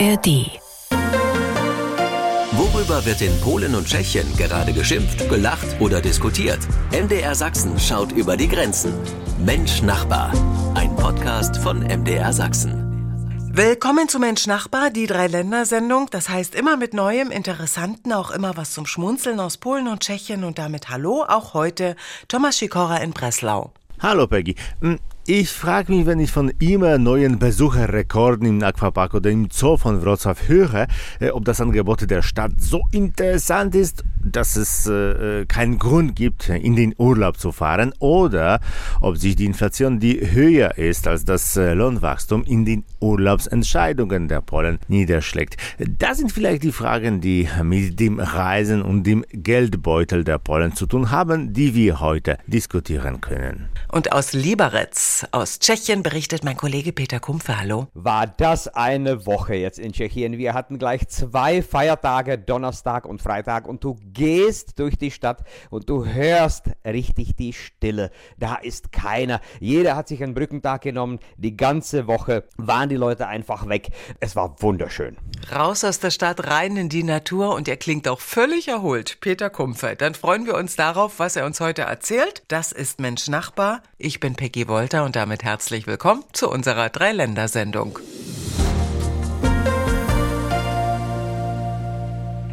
ARD. Worüber wird in Polen und Tschechien gerade geschimpft, gelacht oder diskutiert? MDR Sachsen schaut über die Grenzen. Mensch Nachbar. Ein Podcast von MDR Sachsen. Willkommen zu Mensch Nachbar, die Drei-Länder-Sendung. Das heißt immer mit Neuem, Interessanten, auch immer was zum Schmunzeln aus Polen und Tschechien und damit Hallo, auch heute Thomas Sikora in Breslau. Hallo Peggy. Ich frage mich, wenn ich von immer neuen Besucherrekorden im Aquapark oder im Zoo von Wrocław höre, äh, ob das Angebot der Stadt so interessant ist, dass es äh, äh, keinen Grund gibt, in den Urlaub zu fahren oder ob sich die Inflation, die höher ist als das Lohnwachstum, in den Urlaubsentscheidungen der Polen niederschlägt. Das sind vielleicht die Fragen, die mit dem Reisen und dem Geldbeutel der Polen zu tun haben, die wir heute diskutieren können. Und aus Liberec aus Tschechien berichtet mein Kollege Peter Kumpfe. Hallo. War das eine Woche jetzt in Tschechien? Wir hatten gleich zwei Feiertage, Donnerstag und Freitag, und du gehst durch die Stadt und du hörst richtig die Stille. Da ist keiner. Jeder hat sich einen Brückentag genommen. Die ganze Woche waren die Leute einfach weg. Es war wunderschön. Raus aus der Stadt, rein in die Natur und er klingt auch völlig erholt. Peter Kumpfe. Dann freuen wir uns darauf, was er uns heute erzählt. Das ist Mensch Nachbar. Ich bin Peggy Wolter und damit herzlich willkommen zu unserer Dreiländersendung.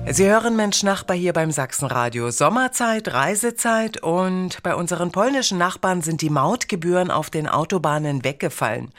Sie hören Mensch Nachbar hier beim Sachsenradio. Sommerzeit, Reisezeit und bei unseren polnischen Nachbarn sind die Mautgebühren auf den Autobahnen weggefallen.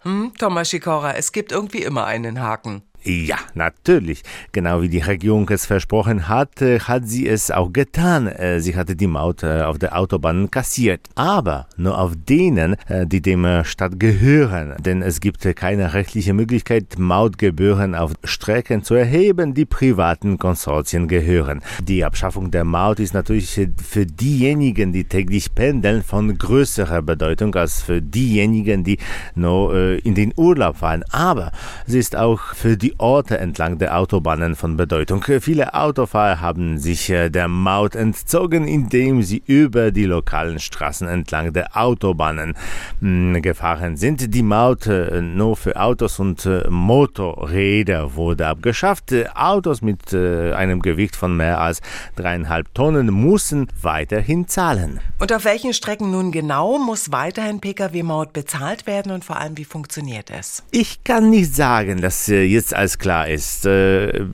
Hm, Thomas Sikora, es gibt irgendwie immer einen Haken. Ja, natürlich. Genau wie die Regierung es versprochen hat, äh, hat sie es auch getan. Äh, sie hatte die Maut äh, auf der Autobahn kassiert. Aber nur auf denen, die dem Stadt gehören. Denn es gibt keine rechtliche Möglichkeit, Mautgebühren auf Strecken zu erheben, die privaten Konsortien gehören. Die Abschaffung der Maut ist natürlich für diejenigen, die täglich pendeln, von größerer Bedeutung als für diejenigen, die nur in den Urlaub fahren. Aber sie ist auch für die Orte entlang der Autobahnen von Bedeutung. Viele Autofahrer haben sich äh, der Maut entzogen, indem sie über die lokalen Straßen entlang der Autobahnen hm, gefahren sind. Die Maut äh, nur für Autos und äh, Motorräder wurde abgeschafft. Autos mit einem Gewicht von mehr als dreieinhalb Tonnen müssen weiterhin zahlen. Und auf welchen Strecken nun genau muss weiterhin Pkw-Maut bezahlt werden und vor allem wie funktioniert es? Ich kann nicht sagen, dass jetzt als klar ist. Äh,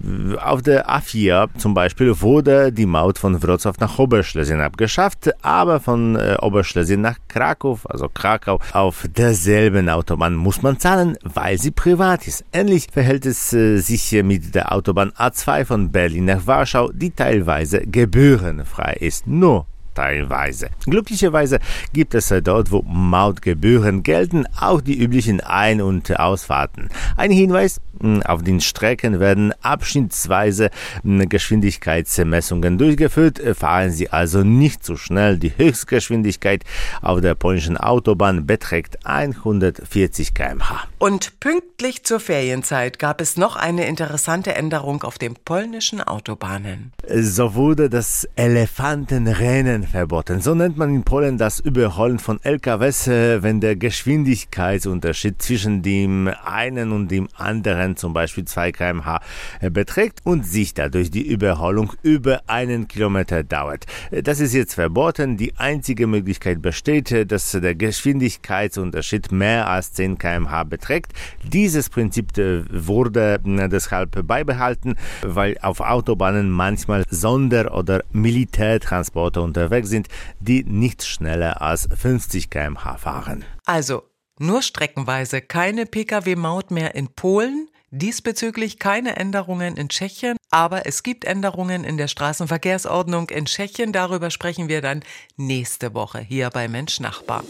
auf der A4 zum Beispiel wurde die Maut von Wrocław nach Oberschlesien abgeschafft, aber von äh, Oberschlesien nach Krakow, also Krakau, auf derselben Autobahn muss man zahlen, weil sie privat ist. Ähnlich verhält es äh, sich mit der Autobahn A2 von Berlin nach Warschau, die teilweise gebührenfrei ist. Nur teilweise. Glücklicherweise gibt es dort, wo Mautgebühren gelten, auch die üblichen Ein- und Ausfahrten. Ein Hinweis, auf den Strecken werden abschnittsweise hm, Geschwindigkeitsmessungen durchgeführt. Fahren Sie also nicht zu schnell. Die Höchstgeschwindigkeit auf der polnischen Autobahn beträgt 140 km/h. Und pünktlich zur Ferienzeit gab es noch eine interessante Änderung auf den polnischen Autobahnen. So wurde das Elefantenrennen verboten. So nennt man in Polen das Überholen von LKWs, äh, wenn der Geschwindigkeitsunterschied zwischen dem einen und dem anderen, zum Beispiel 2 km/h, äh, beträgt und sich dadurch die Überholung über einen Kilometer dauert. Äh, das ist jetzt verboten. Die einzige Möglichkeit besteht, dass der Geschwindigkeitsunterschied mehr als 10 km/h beträgt. Dieses Prinzip wurde deshalb beibehalten, weil auf Autobahnen manchmal Sonder- oder Militärtransporte unterwegs unterwegs sind, die nicht schneller als 50 km/h fahren. Also nur streckenweise keine Pkw-Maut mehr in Polen, diesbezüglich keine Änderungen in Tschechien, aber es gibt Änderungen in der Straßenverkehrsordnung in Tschechien. Darüber sprechen wir dann nächste Woche hier bei Mensch Nachbar.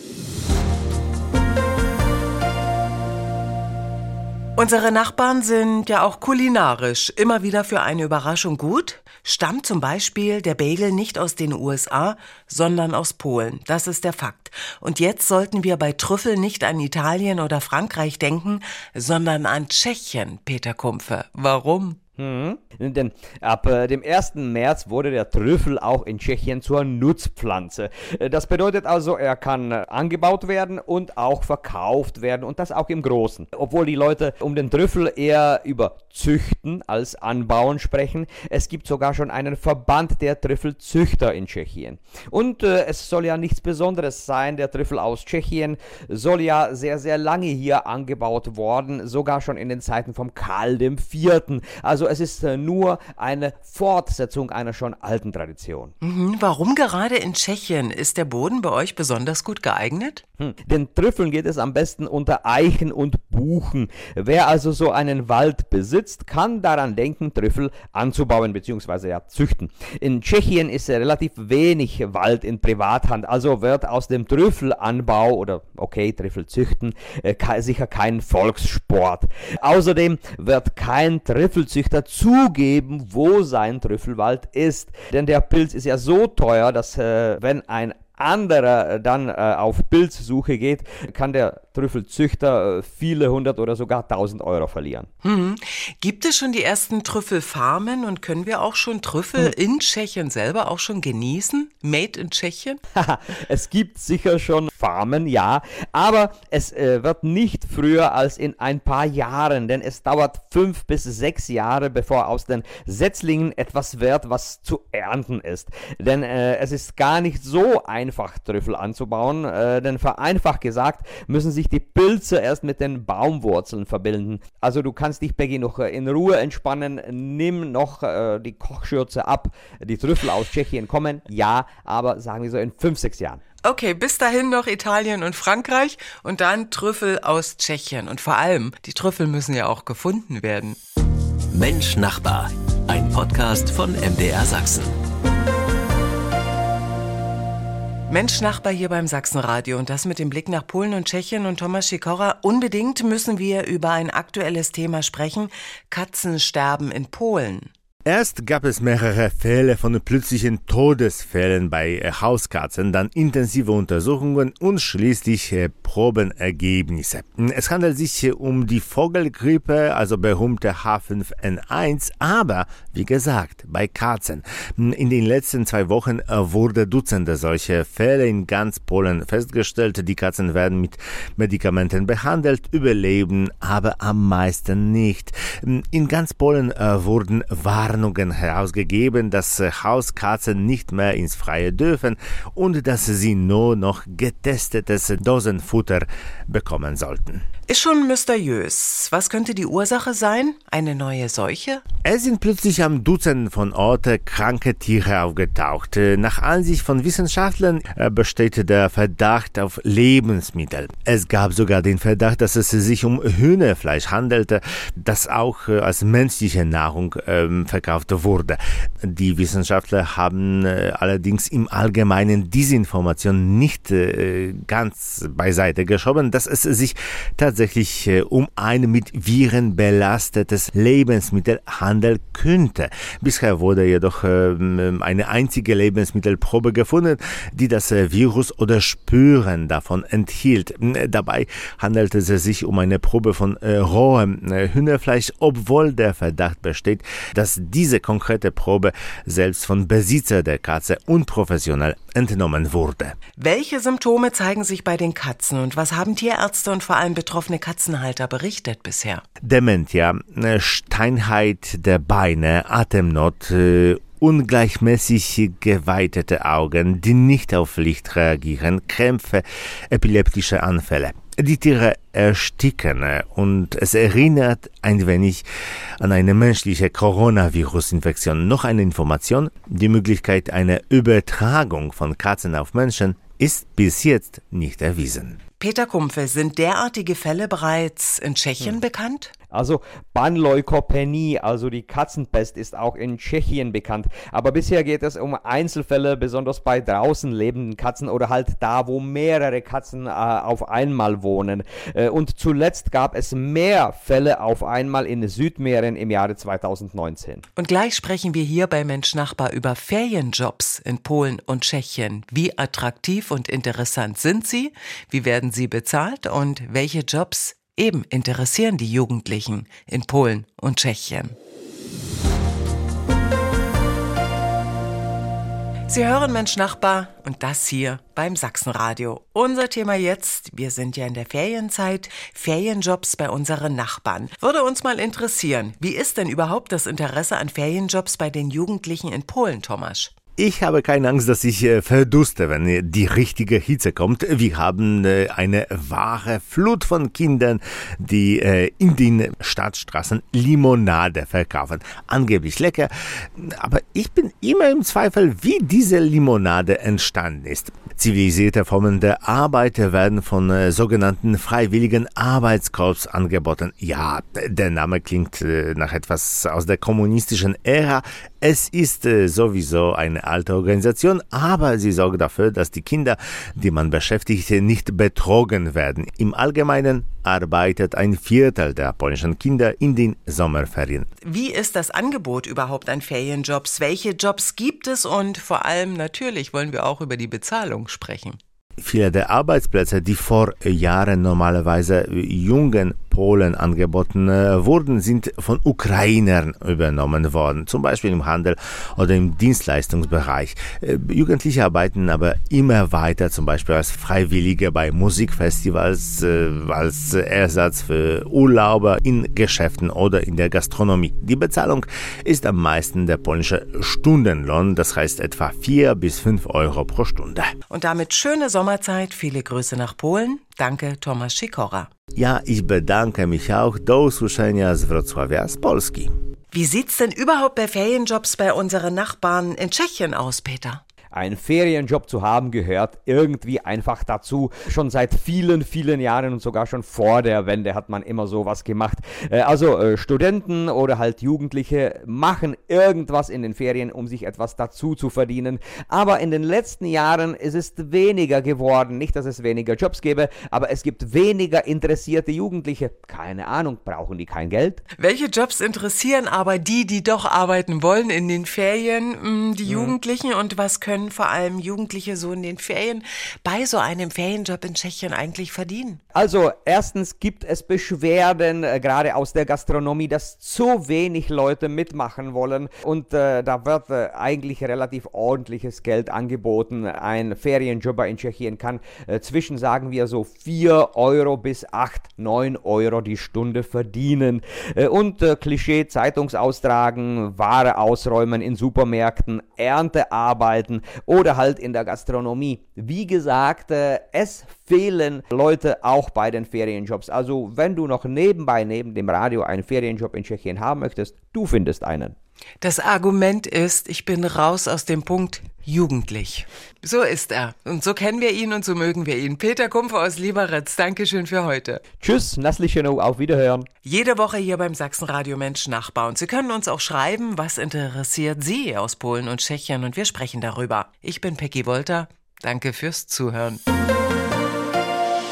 Unsere Nachbarn sind ja auch kulinarisch immer wieder für eine Überraschung gut. Stammt zum Beispiel der Bagel nicht aus den USA, sondern aus Polen. Das ist der Fakt. Und jetzt sollten wir bei Trüffel nicht an Italien oder Frankreich denken, sondern an Tschechien, Peter Kumpfe. Warum? Mhm. Denn ab äh, dem 1. März wurde der Trüffel auch in Tschechien zur Nutzpflanze. Äh, das bedeutet also, er kann äh, angebaut werden und auch verkauft werden und das auch im Großen. Obwohl die Leute um den Trüffel eher über Züchten als Anbauen sprechen, es gibt sogar schon einen Verband der Trüffelzüchter in Tschechien. Und äh, es soll ja nichts Besonderes sein, der Trüffel aus Tschechien soll ja sehr, sehr lange hier angebaut worden, sogar schon in den Zeiten vom Karl IV. Also es ist äh, nur eine Fortsetzung einer schon alten Tradition. Mhm, warum gerade in Tschechien? Ist der Boden bei euch besonders gut geeignet? Hm. Den Trüffeln geht es am besten unter Eichen und Buchen. Wer also so einen Wald besitzt, kann daran denken, Trüffel anzubauen bzw. ja züchten. In Tschechien ist relativ wenig Wald in Privathand, also wird aus dem Trüffelanbau oder okay, Trüffel züchten äh, sicher kein Volkssport. Außerdem wird kein Trüffelzüchter zugeben, wo sein Trüffelwald ist. Denn der Pilz ist ja so teuer, dass äh, wenn ein anderer dann äh, auf Pilzsuche geht, kann der Trüffelzüchter äh, viele hundert oder sogar tausend Euro verlieren. Hm. Gibt es schon die ersten Trüffelfarmen und können wir auch schon Trüffel hm. in Tschechien selber auch schon genießen? Made in Tschechien? es gibt sicher schon Farmen, ja, aber es äh, wird nicht früher als in ein paar Jahren, denn es dauert fünf bis sechs Jahre, bevor aus den Setzlingen etwas wird, was zu ernten ist. Denn äh, es ist gar nicht so einfach, Trüffel anzubauen, äh, denn vereinfacht gesagt müssen sich die Pilze erst mit den Baumwurzeln verbinden. Also du kannst dich, Peggy, noch äh, in Ruhe entspannen. Nimm noch äh, die Kochschürze ab. Die Trüffel aus Tschechien kommen, ja, aber sagen wir so in fünf, sechs Jahren. Okay, bis dahin noch Italien und Frankreich und dann Trüffel aus Tschechien. Und vor allem, die Trüffel müssen ja auch gefunden werden. Mensch Nachbar, ein Podcast von MDR Sachsen. Mensch Nachbar hier beim Sachsenradio und das mit dem Blick nach Polen und Tschechien und Thomas Schikora. Unbedingt müssen wir über ein aktuelles Thema sprechen. Katzensterben in Polen. Erst gab es mehrere Fälle von plötzlichen Todesfällen bei äh, Hauskatzen, dann intensive Untersuchungen und schließlich äh, Probenergebnisse. Es handelt sich um die Vogelgrippe, also berühmte H5N1, aber wie gesagt, bei Katzen. In den letzten zwei Wochen äh, wurde Dutzende solche Fälle in ganz Polen festgestellt. Die Katzen werden mit Medikamenten behandelt, überleben aber am meisten nicht. In ganz Polen wurden Waren Warnungen herausgegeben, dass äh, Hauskatzen nicht mehr ins Freie dürfen und dass sie nur noch getestetes Dosenfutter bekommen sollten. Ist schon mysteriös. Was könnte die Ursache sein? Eine neue Seuche? Es sind plötzlich am Dutzend von Orten kranke Tiere aufgetaucht. Nach Ansicht von Wissenschaftlern äh, besteht der Verdacht auf Lebensmittel. Es gab sogar den Verdacht, dass es sich um Hühnerfleisch handelte, das auch äh, als menschliche Nahrung ähm, verkauft wurde. Die Wissenschaftler haben äh, allerdings im Allgemeinen diese Information nicht ganz beiseite geschoben, dass es sich tatsächlich äh, um ein mit Viren belastetes Lebensmittel handeln könnte. Bisher wurde jedoch ähm, eine einzige Lebensmittelprobe gefunden, die das äh, Virus oder Spüren davon enthielt. Dabei handelte es sich um eine Probe von äh, rohem Hühnerfleisch, obwohl der Verdacht besteht, dass diese konkrete Probe selbst von Besitzer der Katze unprofessionell entnommen wurde. Welche Symptome zeigen sich bei den Katzen und was haben Tierärzte und vor allem betroffene Katzenhalter berichtet bisher? Dementia, äh, Steinheit der Beine, Atemnot, äh, ungleichmäßig geweitete Augen, die nicht auf Licht reagieren, Krämpfe, epileptische Anfälle. Die Tiere ersticken äh, und es erinnert ein wenig an eine menschliche Coronavirus-Infektion. Noch eine Information, die Möglichkeit einer Übertragung von Katzen auf Menschen ist bis jetzt nicht erwiesen. Peter Kumpfe, sind derartige Fälle bereits in Tschechien hm. bekannt? Also Banleukopenie, also die Katzenpest, ist auch in Tschechien bekannt. Aber bisher geht es um Einzelfälle, besonders bei draußen lebenden Katzen oder halt da, wo mehrere Katzen äh, auf einmal wohnen. Äh, und zuletzt gab es mehr Fälle auf einmal in Südmähren im Jahre 2019. Und gleich sprechen wir hier bei Mensch Nachbar über Ferienjobs in Polen und Tschechien. Wie attraktiv und interessant sind sie? Wie werden werden sie bezahlt und welche Jobs eben interessieren die Jugendlichen in Polen und Tschechien. Sie hören Mensch Nachbar und das hier beim Sachsenradio. Unser Thema jetzt, wir sind ja in der Ferienzeit, Ferienjobs bei unseren Nachbarn. Würde uns mal interessieren, wie ist denn überhaupt das Interesse an Ferienjobs bei den Jugendlichen in Polen, Tomasz? Ich habe keine Angst, dass ich äh, verduste, wenn die richtige Hitze kommt. Wir haben äh, eine wahre Flut von Kindern, die äh, in den Stadtstraßen Limonade verkaufen. Angeblich lecker, aber ich bin immer im Zweifel, wie diese Limonade entstanden ist. Zivilisierte Formen der Arbeit werden von sogenannten freiwilligen Arbeitskorps angeboten. Ja, der Name klingt nach etwas aus der kommunistischen Ära. Es ist sowieso eine alte Organisation, aber sie sorgt dafür, dass die Kinder, die man beschäftigt, nicht betrogen werden. Im Allgemeinen arbeitet ein Viertel der polnischen Kinder in den Sommerferien. Wie ist das Angebot überhaupt an Ferienjobs? Welche Jobs gibt es? Und vor allem natürlich wollen wir auch über die Bezahlung sprechen. Viele der Arbeitsplätze, die vor Jahren normalerweise jungen Polen angeboten äh, wurden, sind von Ukrainern übernommen worden, zum Beispiel im Handel oder im Dienstleistungsbereich. Äh, Jugendliche arbeiten aber immer weiter, zum Beispiel als Freiwillige bei Musikfestivals, äh, als Ersatz für Urlauber in Geschäften oder in der Gastronomie. Die Bezahlung ist am meisten der polnische Stundenlohn, das heißt etwa 4 bis 5 Euro pro Stunde. Und damit schöne Sommerzeit, viele Grüße nach Polen. Danke, Thomas Sikora. Ja, ich bedanke mich auch. Do usłyszenia z Wrocławia, z Polski. Wie sieht's denn überhaupt bei Ferienjobs bei unseren Nachbarn in Tschechien aus, Peter? Ein Ferienjob zu haben gehört irgendwie einfach dazu. Schon seit vielen, vielen Jahren und sogar schon vor der Wende hat man immer sowas gemacht. Äh, also äh, Studenten oder halt Jugendliche machen irgendwas in den Ferien, um sich etwas dazu zu verdienen. Aber in den letzten Jahren ist es weniger geworden. Nicht, dass es weniger Jobs gäbe, aber es gibt weniger interessierte Jugendliche. Keine Ahnung, brauchen die kein Geld? Welche Jobs interessieren aber die, die doch arbeiten wollen in den Ferien, hm, die hm. Jugendlichen und was können können vor allem Jugendliche so in den Ferien bei so einem Ferienjob in Tschechien eigentlich verdienen? Also erstens gibt es Beschwerden, äh, gerade aus der Gastronomie, dass zu wenig Leute mitmachen wollen und äh, da wird äh, eigentlich relativ ordentliches Geld angeboten. Ein Ferienjobber in Tschechien kann äh, zwischen, sagen wir so, 4 Euro bis 8, 9 Euro die Stunde verdienen. Äh, und äh, Klischee, Zeitungsaustragen, Ware ausräumen in Supermärkten, Erntearbeiten, oder halt in der Gastronomie. Wie gesagt, äh, es fehlen Leute auch bei den Ferienjobs. Also wenn du noch nebenbei, neben dem Radio einen Ferienjob in Tschechien haben möchtest, du findest einen. Das Argument ist, ich bin raus aus dem Punkt jugendlich. So ist er. Und so kennen wir ihn und so mögen wir ihn. Peter Kumpfer aus Lieberitz, Dankeschön für heute. Tschüss, Nasslichenow, auf Wiederhören. Jede Woche hier beim Sachsenradio Mensch Nachbar. Und Sie können uns auch schreiben, was interessiert Sie aus Polen und Tschechien und wir sprechen darüber. Ich bin Peggy Wolter. Danke fürs Zuhören.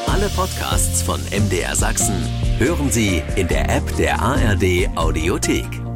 Alle Podcasts von MDR Sachsen hören Sie in der App der ARD Audiothek.